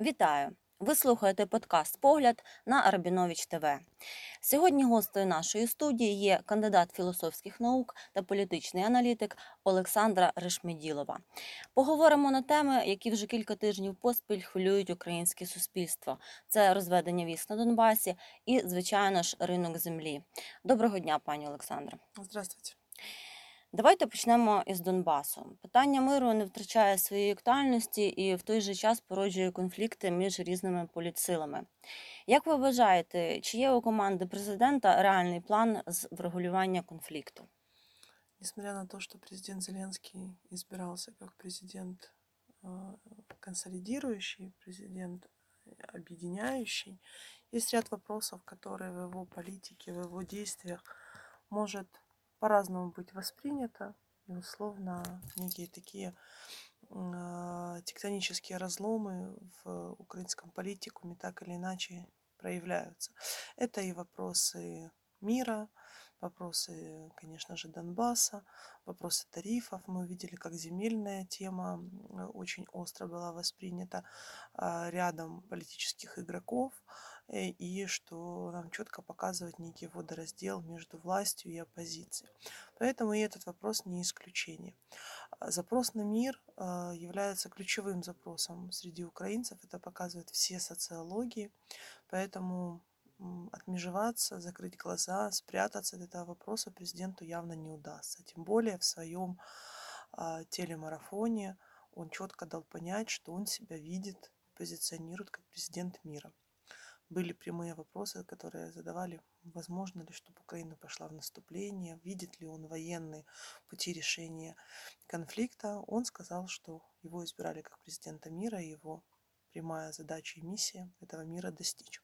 Вітаю! Ви слухаєте подкаст Погляд на Рабінович ТВ. Сьогодні гостею нашої студії є кандидат філософських наук та політичний аналітик Олександра Решмеділова. Поговоримо на теми, які вже кілька тижнів поспіль хвилюють українське суспільство: це розведення військ на Донбасі і, звичайно ж, ринок землі. Доброго дня, пані Олександре. Здравствуйте. Давайте почнемо із Донбасу. Питання миру не втрачає своєї актуальності і в той же час породжує конфлікти між різними політсилами. Як ви вважаєте, чи є у команди президента реальний план з врегулювання конфлікту? Несмотря на то, что президент Зеленский избирался как президент э, консолидирующий, президент э, объединяющий, есть ряд вопросов, которые в его политике, в его действиях может По-разному быть воспринято. И условно некие такие э, тектонические разломы в украинском политикуме так или иначе проявляются. Это и вопросы мира, вопросы, конечно же, Донбасса, вопросы тарифов. Мы увидели, как земельная тема очень остро была воспринята а, рядом политических игроков, и что нам четко показывает некий водораздел между властью и оппозицией. Поэтому и этот вопрос не исключение. А, запрос на мир а, является ключевым запросом среди украинцев, это показывают все социологии, поэтому отмежеваться, закрыть глаза, спрятаться от этого вопроса президенту явно не удастся. Тем более в своем а, телемарафоне он четко дал понять, что он себя видит, позиционирует как президент мира. Были прямые вопросы, которые задавали, возможно ли, чтобы Украина пошла в наступление, видит ли он военные пути решения конфликта. Он сказал, что его избирали как президента мира, и его прямая задача и миссия этого мира достичь.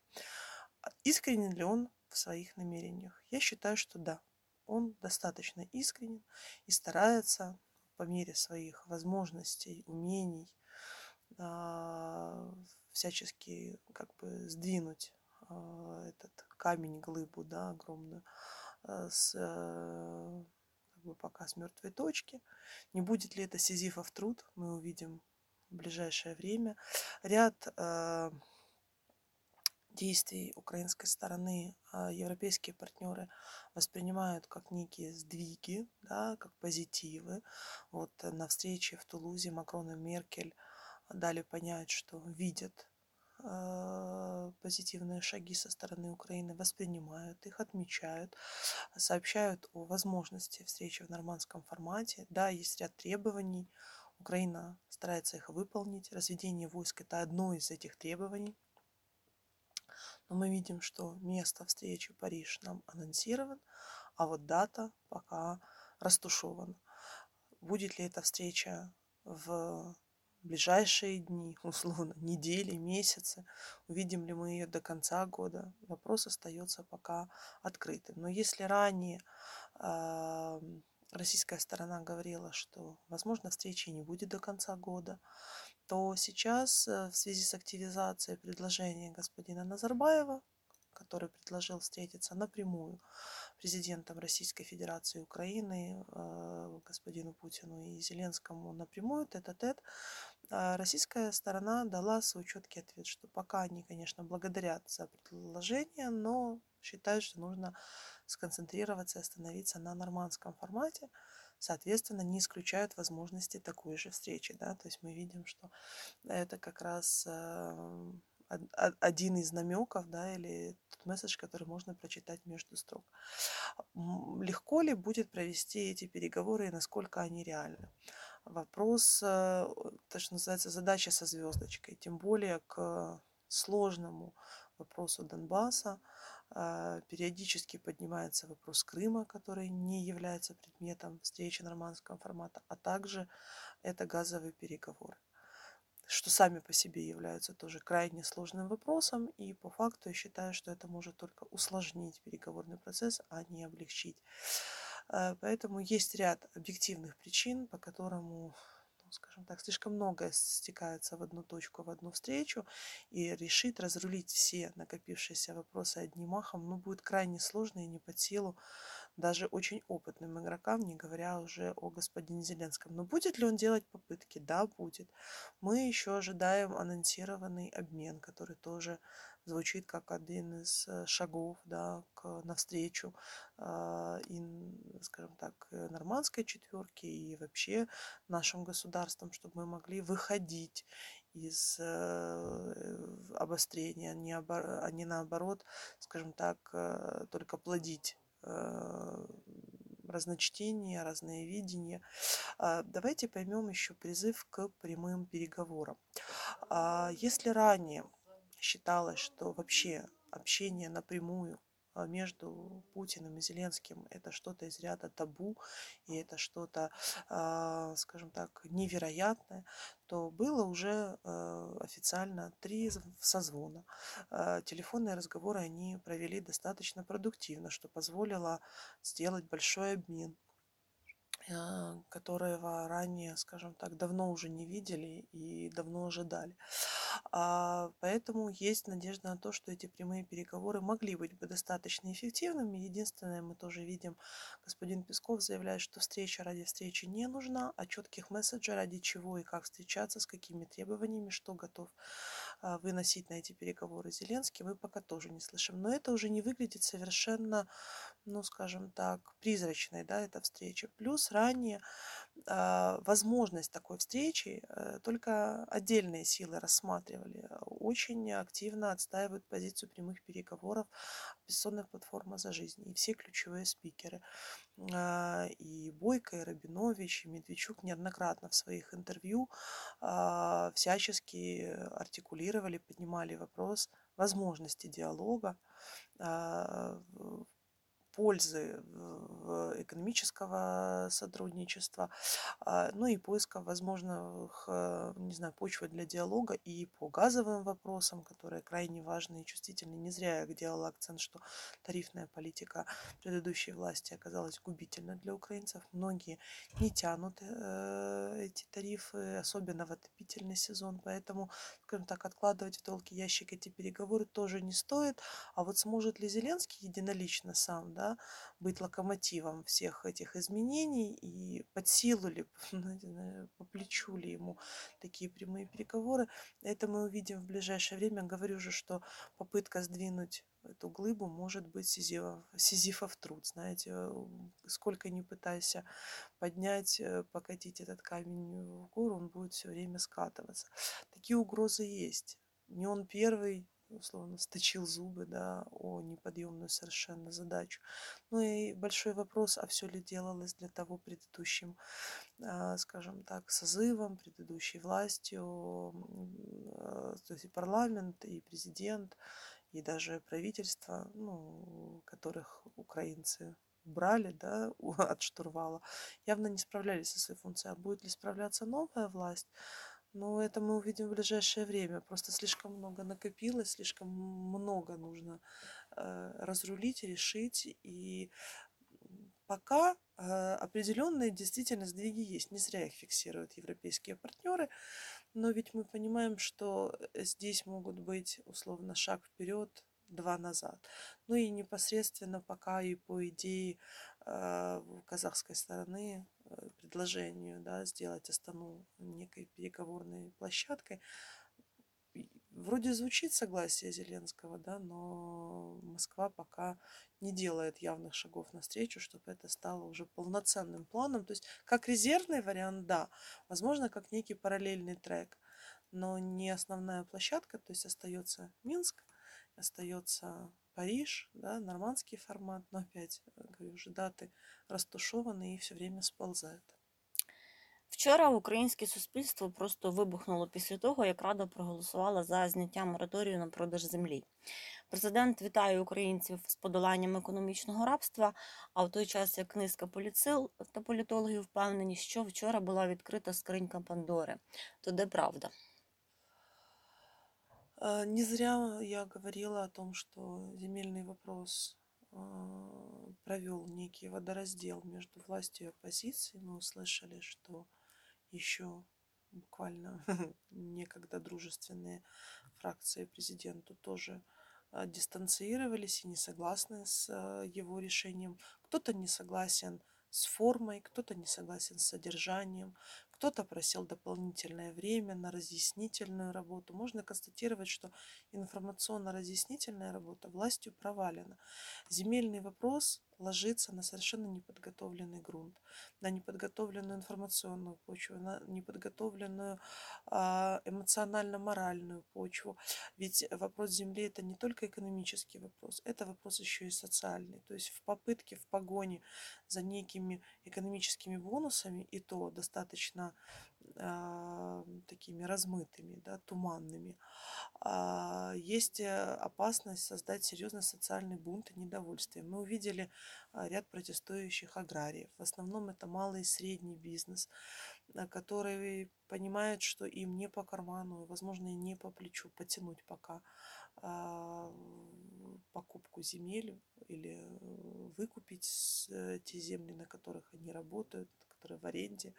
А искренен ли он в своих намерениях? Я считаю, что да. Он достаточно искренен и старается по мере своих возможностей, умений а, всячески как бы сдвинуть а, этот камень, глыбу, да, огромную, с как бы пока с мертвой точки. Не будет ли это Сизифов труд, мы увидим в ближайшее время. Ряд действий украинской стороны а, европейские партнеры воспринимают как некие сдвиги, да, как позитивы. Вот э, на встрече в Тулузе Макрон и Меркель дали понять, что видят а, позитивные шаги со стороны Украины, воспринимают их, отмечают, сообщают о возможности встречи в нормандском формате. Да, есть ряд требований, Украина старается их выполнить. Разведение войск – это одно из этих требований. Но мы видим, что место встречи Париж нам анонсирован, а вот дата пока растушевана. Будет ли эта встреча в ближайшие дни, условно, недели, месяцы, увидим ли мы ее до конца года, вопрос остается пока открытым. Но если ранее э, российская сторона говорила, что, возможно, встречи не будет до конца года, то сейчас э, в связи с активизацией предложения господина Назарбаева, который предложил встретиться напрямую президентом Российской Федерации Украины, э, господину Путину и Зеленскому напрямую, тет-а-тет, а российская сторона дала свой четкий ответ, что пока они, конечно, благодарят за предложение, но считают, что нужно сконцентрироваться и остановиться на нормандском формате, соответственно, не исключают возможности такой же встречи. Да? То есть мы видим, что это как раз э, один из намеков, да, или тот месседж, который можно прочитать между строк. Легко ли будет провести эти переговоры и насколько они реальны? Вопрос, э, то, что называется, задача со звездочкой, тем более к сложному вопросу Донбасса, а, периодически поднимается вопрос Крыма, который не является предметом встречи нормандского формата, а также это газовые переговоры что сами по себе являются тоже крайне сложным вопросом. И по факту я считаю, что это может только усложнить переговорный процесс, а не облегчить. А, поэтому есть ряд объективных причин, по которому скажем так, слишком многое стекается в одну точку, в одну встречу, и решить разрулить все накопившиеся вопросы одним махом, ну, будет крайне сложно и не под силу даже очень опытным игрокам, не говоря уже о господине Зеленском. Но будет ли он делать попытки? Да, будет. Мы еще ожидаем анонсированный обмен, который тоже звучит как один из э, шагов да, к, навстречу э, и, скажем так, э, нормандской четверки и вообще нашим государствам, чтобы мы могли выходить из э, обострения, а не, обо, а не наоборот, скажем так, только плодить разночтения, разные видения. А, давайте поймем еще призыв к прямым переговорам. А, если ранее считалось, что вообще общение напрямую между Путиным и Зеленским это что-то из ряда табу, и это что-то, а, скажем так, невероятное, то было уже а, официально три созвона. Телефонные разговоры они провели достаточно продуктивно, что позволило сделать большой обмен которого ранее, скажем так, давно уже не видели и давно ожидали. А, поэтому есть надежда на то, что эти прямые переговоры могли быть бы достаточно эффективными. Единственное, мы тоже видим, господин Песков заявляет, что встреча ради встречи не нужна, а четких месседжей ради чего и как встречаться, с какими требованиями, что готов а, выносить на эти переговоры Зеленский, мы пока тоже не слышим. Но это уже не выглядит совершенно, ну, скажем так, призрачной, да, эта встреча. Плюс ранее возможность такой встречи э, только отдельные силы рассматривали. Очень активно отстаивают позицию прямых переговоров оппозиционная платформа «За жизнь» и все ключевые спикеры. А, и Бойко, и Рабинович, и Медведчук неоднократно в своих интервью а, всячески артикулировали, поднимали вопрос возможности диалога пользы экономического сотрудничества, а, ну и поиска возможных, э, не знаю, почвы для диалога и по газовым вопросам, которые крайне важны и чувствительны. Не зря я делала акцент, что тарифная политика предыдущей власти оказалась губительна для украинцев. Многие не тянут э, эти тарифы, особенно в отопительный сезон, поэтому, скажем так, откладывать в долгий ящик эти переговоры тоже не стоит. А вот сможет ли Зеленский единолично сам, да, быть локомотивом всех этих изменений и под силу ли, по плечу ли ему такие прямые переговоры. Это мы увидим в ближайшее время. Говорю же, что попытка сдвинуть эту глыбу может быть сизифов, сизифов труд. Знаете, сколько не пытайся поднять, э, покатить этот камень в гору, он будет все время скатываться. Такие угрозы есть. Не он первый, условно, сточил зубы, да, о неподъемную совершенно задачу. Ну и большой вопрос, а все ли делалось для того предыдущим, а, скажем так, созывом, предыдущей властью, а, то есть и парламент, и президент, и даже правительство, ну, которых украинцы брали да, от штурвала, явно не справлялись со своей функцией. А будет ли справляться новая власть? Ну, это мы увидим в ближайшее время. Просто слишком много накопилось, слишком много нужно э, разрулить, решить. И пока э, определенные действительно сдвиги есть. Не зря их фиксируют европейские партнеры. Но ведь мы понимаем, что э, здесь могут быть условно шаг вперед, два назад. Ну и непосредственно пока и по идее э, казахской стороны Э, предложению да, сделать Астану некой переговорной площадкой. Вроде звучит согласие Зеленского, да, но Москва пока не делает явных шагов навстречу, чтобы это стало уже полноценным планом. То есть как резервный вариант, да, возможно, как некий параллельный трек, но не основная площадка, то есть остается Минск, остается Париж, да, нормандский формат, но опять, э, говорю, уже даты розташовані і все время сползають. Вчора українське суспільство просто вибухнуло після того, як Рада проголосувала за зняття мораторію на продаж землі. Президент вітає українців з подоланням економічного рабства. А в той час як низка поліцил та політологів впевнені, що вчора була відкрита скринька Пандори. То де правда? А, не зря я говорила о том, что земельный вопрос а, провел некий водораздел между властью и оппозицией. Мы услышали, что еще буквально некогда дружественные фракции президенту тоже а, дистанцировались и не согласны с а, его решением. Кто-то не согласен с формой, кто-то не согласен с содержанием, кто-то просил дополнительное время на разъяснительную работу. Можно констатировать, что информационно-разъяснительная работа властью провалена. Земельный вопрос ложится на совершенно неподготовленный грунт, на неподготовленную информационную почву, на неподготовленную а, эмоционально-моральную почву. Ведь вопрос земли это не только экономический вопрос, это вопрос еще и социальный. То есть в попытке, в погоне за некими экономическими бонусами, и то достаточно а, такими размытыми, да, туманными, а, есть э, опасность создать серьезный социальный бунт и недовольствие. Мы увидели а, ряд протестующих аграриев. В основном это малый и средний бизнес, который понимает, что им не по карману, возможно, и не по плечу потянуть пока покупку земель или э, выкупить э, те земли, на которых они работают, которые в аренде.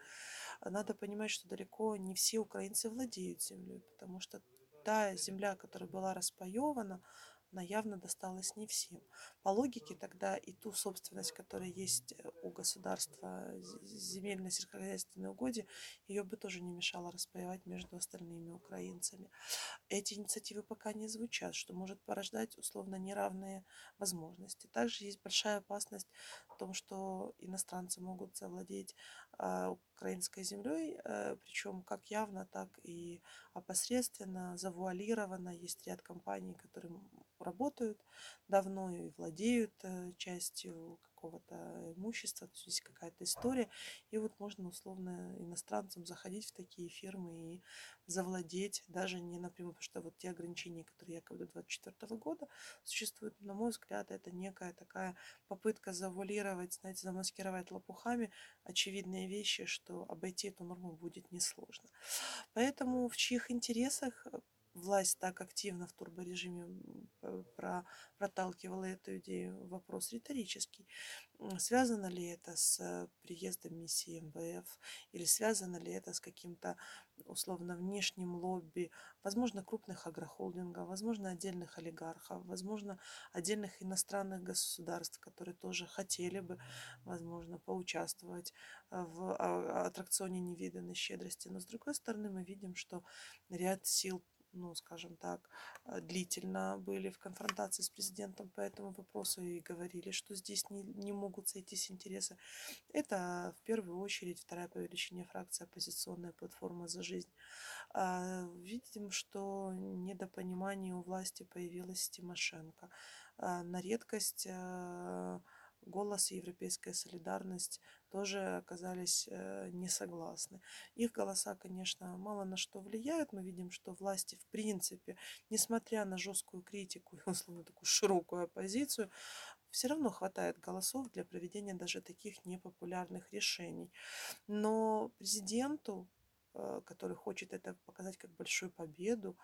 Надо понимать, что далеко не все украинцы владеют землей, потому что та земля, которая была распаевана, она явно досталась не всем. По логике тогда и ту собственность, которая есть э, у государства, земельно сельскохозяйственные угодья, ее бы тоже не мешало распаевать между остальными украинцами. Эти инициативы пока не звучат, что может порождать условно неравные возможности. Также есть большая опасность в том, что иностранцы могут завладеть а, украинской землей, э, причем как явно, так и опосредственно, завуалированно. Есть ряд компаний, которые работают давно и владеют э, частью какого-то имущества, то есть есть какая-то история. И вот можно условно иностранцам заходить в такие фирмы и завладеть, даже не напрямую, потому что вот те ограничения, которые якобы до 2024 года существуют, на мой взгляд, это некая такая попытка завуалировать, знаете, замаскировать лопухами очевидные вещи, что обойти эту норму будет несложно. Поэтому в чьих интересах власть так активно в турборежиме про, проталкивала эту идею, вопрос риторический. Связано ли это с приездом миссии МВФ или связано ли это с каким-то условно внешним лобби, возможно, крупных агрохолдингов, возможно, отдельных олигархов, возможно, отдельных иностранных государств, которые тоже хотели бы, возможно, поучаствовать в а, аттракционе невиданной щедрости. Но, с другой стороны, мы видим, что ряд сил ну, скажем так, э, длительно были в конфронтации с президентом по этому вопросу и говорили, что здесь не, не могут сойтись интересы. Это в первую очередь вторая по величине фракция оппозиционная платформа «За жизнь». А, видим, что недопонимание у власти появилось Тимошенко. А, на редкость э, голос и европейская солидарность тоже оказались э, не согласны. Их голоса, конечно, мало на что влияют. Мы видим, что власти, в принципе, несмотря на жесткую критику и, условно, такую широкую оппозицию, все равно хватает голосов для проведения даже таких непопулярных решений. Но президенту который хочет это показать как большую победу,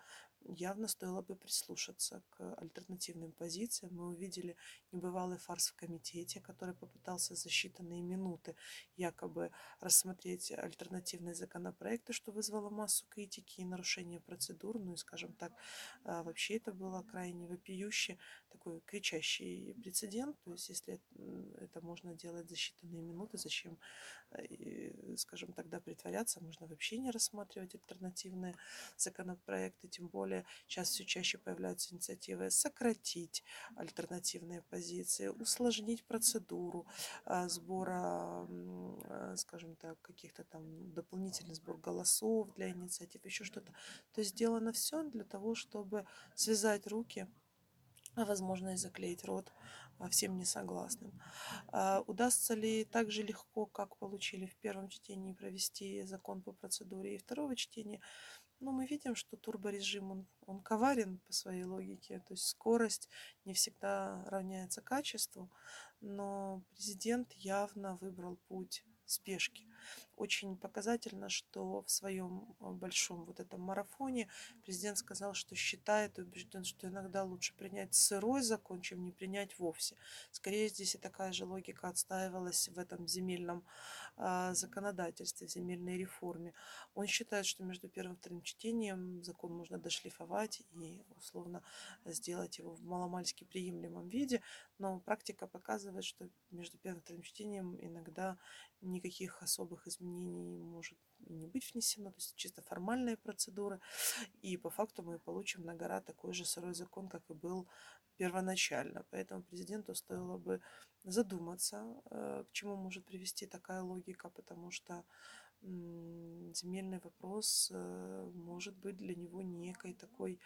явно стоило бы прислушаться к альтернативным позициям. Мы увидели небывалый фарс в комитете, который попытался за считанные минуты якобы рассмотреть альтернативные законопроекты, что вызвало массу критики и нарушения процедур. Ну и, скажем так, э, вообще это было крайне вопиюще, такой кричащий прецедент. То есть, если это можно делать за считанные минуты, зачем, э, скажем, тогда притворяться? Можно вообще не рассматривать альтернативные законопроекты, тем более сейчас все чаще появляются инициативы сократить альтернативные позиции, усложнить процедуру а, сбора, а, скажем так, каких-то там дополнительный сбор голосов для инициатив, еще что-то. То есть сделано все для того, чтобы связать руки а возможно и заклеить рот всем несогласным. А удастся ли так же легко, как получили в первом чтении, провести закон по процедуре и второго чтения? Но ну, мы видим, что турборежим, он, он коварен по своей логике, то есть скорость не всегда равняется качеству, но президент явно выбрал путь спешки. Очень показательно, что в своем э, большом вот этом марафоне президент сказал, что считает и убежден, что иногда лучше принять сырой закон, чем не принять вовсе. Скорее здесь и такая же логика отстаивалась в этом земельном а, законодательстве, земельной реформе. Он считает, что между первым и вторым чтением закон можно дошлифовать и условно сделать его в маломальски приемлемом виде, но практика показывает, что между первым и вторым чтением иногда никаких особых изменений не может и не быть внесено, то есть чисто формальные процедуры, и по факту мы получим на гора такой же сырой закон, как и был первоначально. Поэтому президенту стоило бы задуматься, э, к чему может привести такая логика, потому что земельный вопрос э, может быть для него некой такой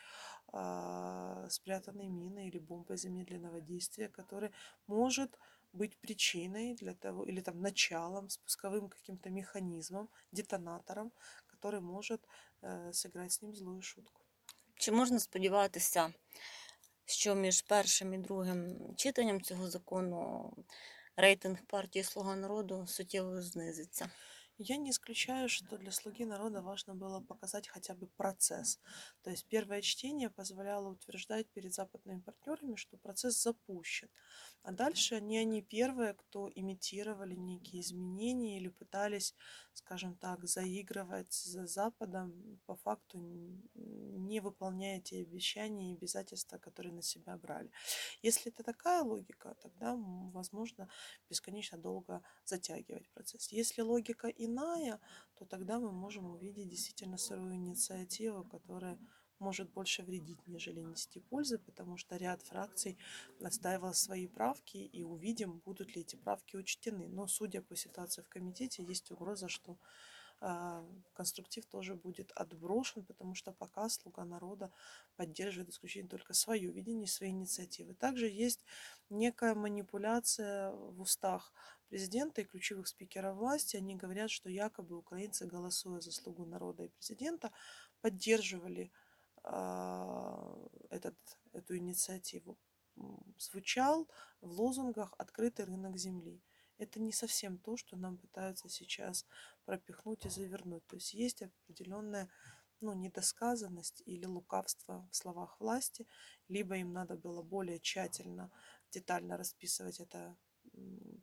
а, спрятанной миной или бомбой замедленного действия, который может быть причиной для того, или там началом, спусковым каким-то механизмом, детонатором, который может э, сыграть с ним злую шутку. Чи можна сподіватися, що між першим і другим читанням цього закону рейтинг партії Слуга народу суттєво знизиться? Я не исключаю, что для «Слуги народа» важно было показать хотя бы процесс. То есть первое чтение позволяло утверждать перед западными партнерами, что процесс запущен. А дальше не они первые, кто имитировали некие изменения или пытались, скажем так, заигрывать за Западом, по факту не выполняя те обещания и обязательства, которые на себя брали. Если это такая логика, тогда, возможно, бесконечно долго затягивать процесс. Если логика иная, то тогда мы можем увидеть действительно сырую инициативу, которая может больше вредить, нежели нести пользы, потому что ряд фракций отстаивал свои правки, и увидим, будут ли эти правки учтены. Но, судя по ситуации в комитете, есть угроза, что э, конструктив тоже будет отброшен, потому что пока слуга народа поддерживает исключительно только свое видение, свои инициативы. Также есть некая манипуляция в устах президента и ключевых спикеров власти. Они говорят, что якобы украинцы, голосуя за слугу народа и президента, поддерживали а, этот, эту инициативу звучал в лозунгах «Открытый рынок земли». Это не совсем то, что нам пытаются сейчас пропихнуть и завернуть. То есть есть определенная ну, недосказанность или лукавство в словах власти, либо им надо было более тщательно, детально расписывать это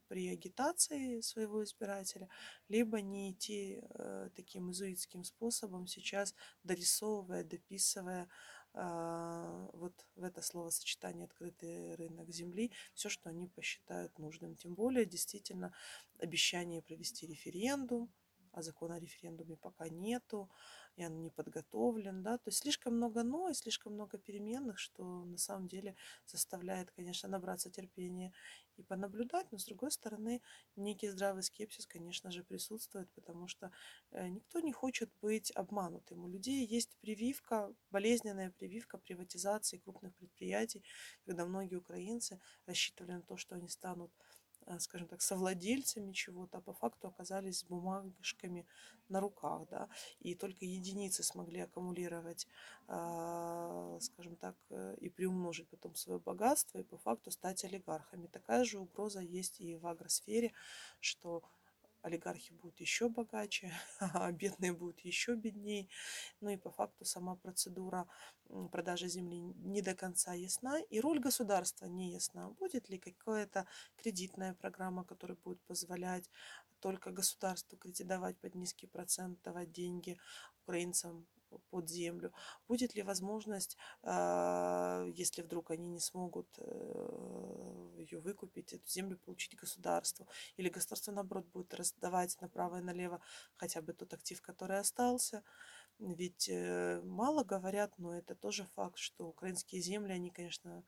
при агитации своего избирателя, либо не идти э, таким изуитским способом сейчас, дорисовывая, дописывая э, вот в это словосочетание «открытый рынок земли» все, что они посчитают нужным. Тем более, действительно, обещание провести референдум, а закона о референдуме пока нету, и он не подготовлен, да, то есть слишком много «но» и слишком много переменных, что на самом деле заставляет, конечно, набраться терпения и понаблюдать, но с другой стороны, некий здравый скепсис, конечно же, присутствует, потому что э, никто не хочет быть обманутым. У людей есть прививка, болезненная прививка приватизации крупных предприятий, когда многие украинцы рассчитывали на то, что они станут скажем так, совладельцами чего-то, а по факту оказались бумажками на руках, да, и только единицы смогли аккумулировать, а, скажем так, э, и приумножить потом свое богатство и по факту стать олигархами. Такая же угроза есть и в агросфере, что олигархи будут еще богаче, а бедные будут еще беднее. Ну и по факту сама процедура продажи земли не до конца ясна, и роль государства не ясна. Будет ли какая-то кредитная программа, которая будет позволять только государству кредитовать под низкий процент, давать деньги украинцам под землю? Будет ли возможность, а, если вдруг они не смогут э, ее выкупить, эту землю получить государству? Или государство, наоборот, будет раздавать направо и налево хотя бы тот актив, который остался? Ведь э, мало говорят, но это тоже факт, что украинские земли, они, конечно,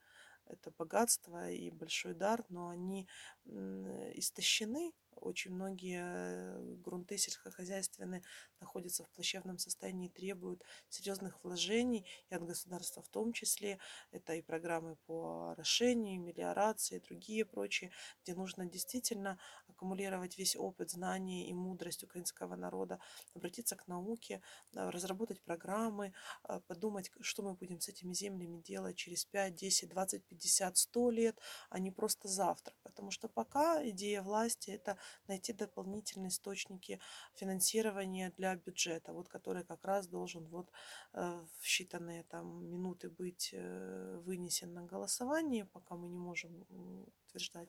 это богатство и большой дар, но они истощены. Очень многие грунты сельскохозяйственные находятся в плачевном состоянии и требуют серьезных вложений и от государства в том числе. Это и программы по орошению, мелиорации, другие прочие, где нужно действительно аккумулировать весь опыт, знания и мудрость украинского народа, обратиться к науке, а, разработать программы, а, подумать, что мы будем с этими землями делать через 5, 10, 20, 50, 100 лет, а не просто завтра. Потому что пока идея власти – это найти дополнительные источники финансирования для бюджета, вот который как раз должен вот э, в считанные там минуты быть э, вынесен на голосование, пока мы не можем утверждать,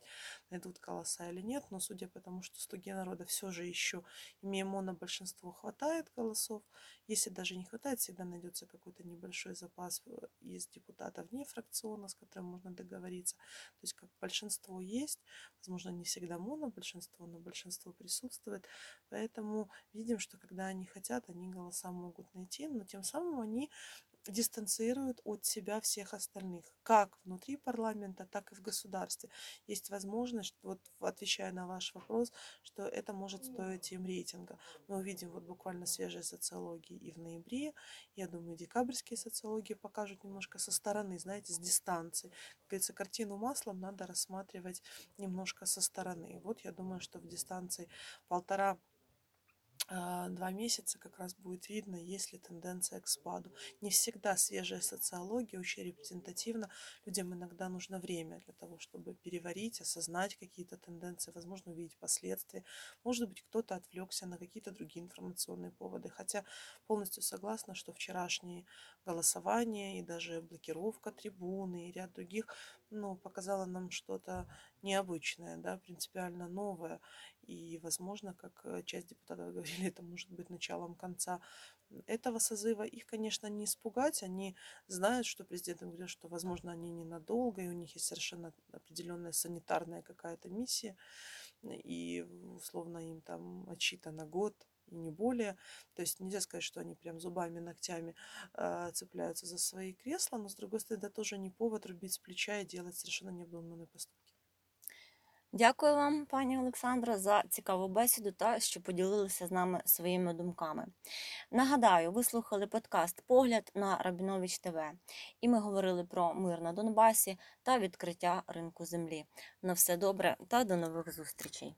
найдут голоса или нет, но судя по тому, что слуги народа все же еще, имея монобольшинство, хватает голосов, если даже не хватает, всегда найдется какой-то небольшой запас э, из депутатов вне фракциона, с которым можно договориться. То есть как большинство есть, возможно, не всегда монобольшинство, но большинство присутствует. Поэтому видим, что когда они хотят, они голоса могут найти, но тем самым они дистанцируют от себя всех остальных, как внутри парламента, так и в государстве. Есть возможность, вот отвечая на ваш вопрос, что это может стоить им рейтинга. Мы увидим вот буквально свежие социологии и в ноябре, я думаю, декабрьские социологии покажут немножко со стороны, знаете, с дистанции. Как говорится, картину маслом надо рассматривать немножко со стороны. Вот я думаю, что в дистанции полтора два месяца как раз будет видно, есть ли тенденция к спаду. Не всегда свежая социология очень репрезентативна. Людям иногда нужно время для того, чтобы переварить, осознать какие-то тенденции, возможно, увидеть последствия. Может быть, кто-то отвлекся на какие-то другие информационные поводы. Хотя полностью согласна, что вчерашние голосования и даже блокировка трибуны и ряд других ну, показала нам что-то необычное, да, принципиально новое. И, возможно, как э, часть депутатов говорили, это может быть началом конца этого созыва. Их, конечно, не испугать. Они знают, что президент им говорил, что, возможно, они ненадолго, и у них есть совершенно определенная санитарная какая-то миссия. И, условно, им там отчитано год и не более. То есть нельзя сказать, что они прям зубами, ногтями э, цепляются за свои кресла, но, с другой стороны, это тоже не повод рубить с плеча и делать совершенно необдуманные поступки. Дякую вам, пані Олександра, за цікаву бесіду та що поділилися з нами своїми думками. Нагадаю, ви слухали подкаст Погляд на Рабінович ТВ, і ми говорили про мир на Донбасі та відкриття ринку землі. На все добре та до нових зустрічей.